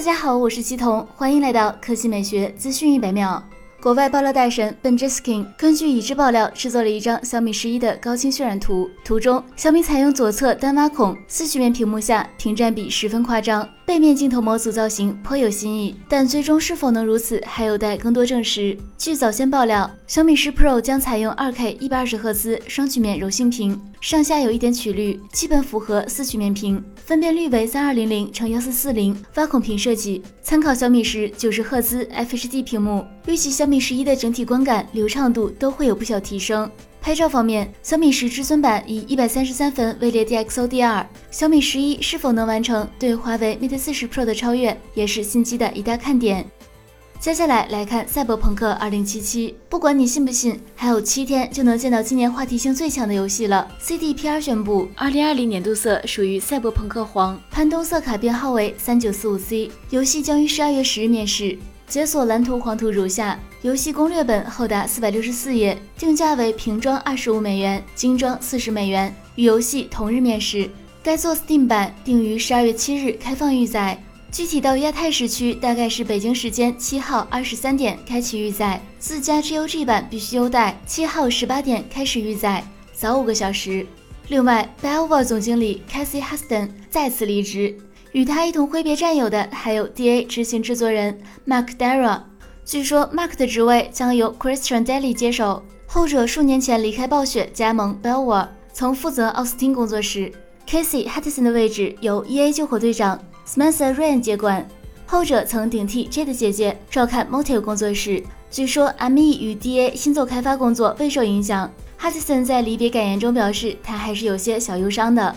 大家好，我是七彤，欢迎来到科技美学资讯一百秒。国外爆料大神 Benjaskin 根据已知爆料制作了一张小米十一的高清渲染图，图中小米采用左侧单挖孔，四曲面屏幕下屏占比十分夸张，背面镜头模组造型颇有新意，但最终是否能如此还有待更多证实。据早先爆料，小米十 Pro 将采用二 K 一百二十赫兹双曲面柔性屏，上下有一点曲率，基本符合四曲面屏，分辨率为三二零零乘幺四四零，挖孔屏设计参考小米十九十赫兹 FHD 屏幕，预计小。小米十一的整体观感、流畅度都会有不小提升。拍照方面，小米十至尊版以一百三十三分位列 DxO 第二小米十一是否能完成对华为 Mate 四十 Pro 的超越，也是新机的一大看点。接下来来看《赛博朋克2077》，不管你信不信，还有七天就能见到今年话题性最强的游戏了。CDPR 宣布，2020年度色属于赛博朋克黄，潘东色卡编号为 3945C，游戏将于十二月十日面世。解锁蓝图黄图如下：游戏攻略本厚达四百六十四页，定价为平装二十五美元，精装四十美元，与游戏同日面世。该作 Steam 版定于十二月七日开放预载，具体到亚太时区大概是北京时间七号二十三点开启预载，自家 GOG 版必须优待，七号十八点开始预载，早五个小时。另外 b e l v a 总经理 Cassie Huston 再次离职。与他一同挥别战友的还有 DA 执行制作人 Mark Dara。据说 Mark 的职位将由 Christian Daly 接手，后者数年前离开暴雪，加盟 Belwar，曾负责奥斯汀工作室。Casey Hudson 的位置由 EA 救火队长 Spencer Ryan 接管，后者曾顶替 J 的姐姐，照看 Motive 工作室。据说 ME 与 DA 新作开发工作备受影响。Hudson 在离别感言中表示，他还是有些小忧伤的。